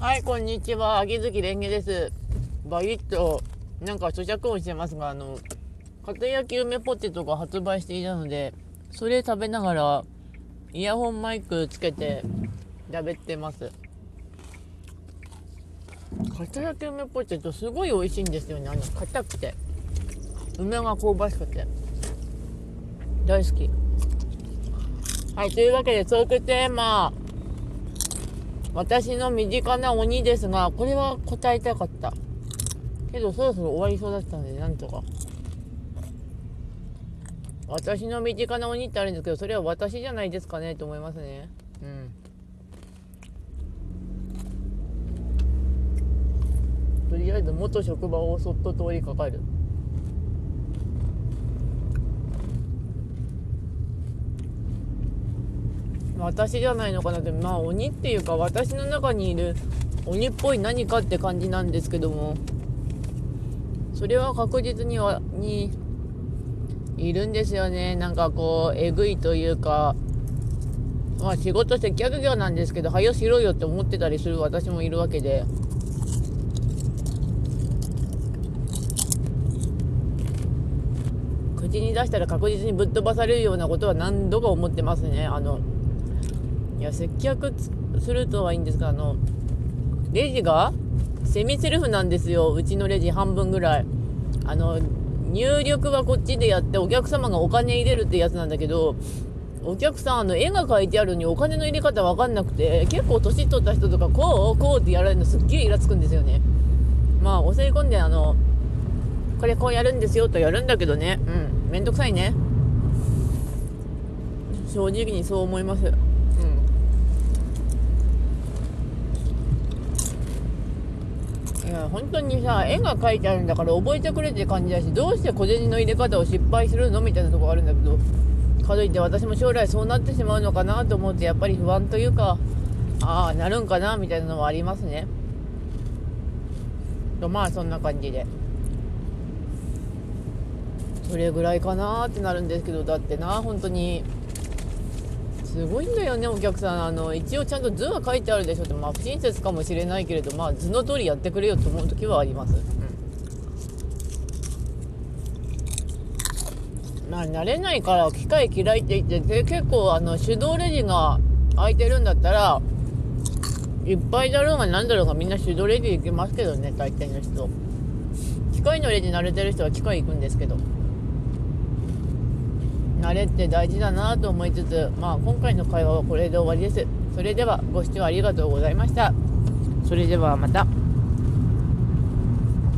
はい、こんにちは。秋月蓮華です。バリッと、なんか咀嚼音してますが、あの、片焼き梅ポテトが発売していたので、それ食べながら、イヤホンマイクつけて、喋ってます。片焼き梅ポテト、すごい美味しいんですよね。あの、硬くて。梅が香ばしくて。大好き。はい、というわけで、トークテーマ。私の身近な鬼ですが、これは答えたかった。けど、そろそろ終わりそうだったので、なんとか。私の身近な鬼ってあるんですけど、それは私じゃないですかねと思いますね。うん。とりあえず、元職場をそっと通りかかる。私じゃないのかなってまあ鬼っていうか私の中にいる鬼っぽい何かって感じなんですけども。それは確実にはにいるんですよね。なんかこうえぐいというか。まあ仕事接客業なんですけどはよしろよって思ってたりする私もいるわけで。口に出したら確実にぶっ飛ばされるようなことは何度か思ってますね。あのいや接客するとはいいんですがあのレジがセミセルフなんですよ。うちのレジ半分ぐらい。あの入力はこっちでやってお客様がお金入れるってやつなんだけどお客さんあの絵が描いてあるのにお金の入れ方わかんなくて結構年取った人とかこうこうってやられるのすっげえイラつくんですよね。まあ教え込んであのこれこうやるんですよとやるんだけどね。うん。めんどくさいね。正直にそう思いますうんいや本当にさ絵が描いてあるんだから覚えてくれって感じだしどうして小銭の入れ方を失敗するのみたいなとこあるんだけどかといって私も将来そうなってしまうのかなと思ってやっぱり不安というかああなるんかなみたいなのはありますね。とまあそんな感じで。それぐらいかなってなるんですけどだってな本当にすごいんだよねお客さん。あの一応ちゃんと図は書いてあるでしょ。ってまあ不親切かもしれないけれどまあ図の通りやってくれよと思う時はあります、うん、まあ慣れないから機械嫌いって言ってで結構あの手動レジが空いてるんだったらいっぱいだろうが何だろうがみんな手動レジ行きますけどね大抵の人。機械のレジ慣れてる人は機械行くんですけど。慣れって大事だなと思いつつ、まあ、今回の会話はこれで終わりです。それではご視聴ありがとうございました。それではまた。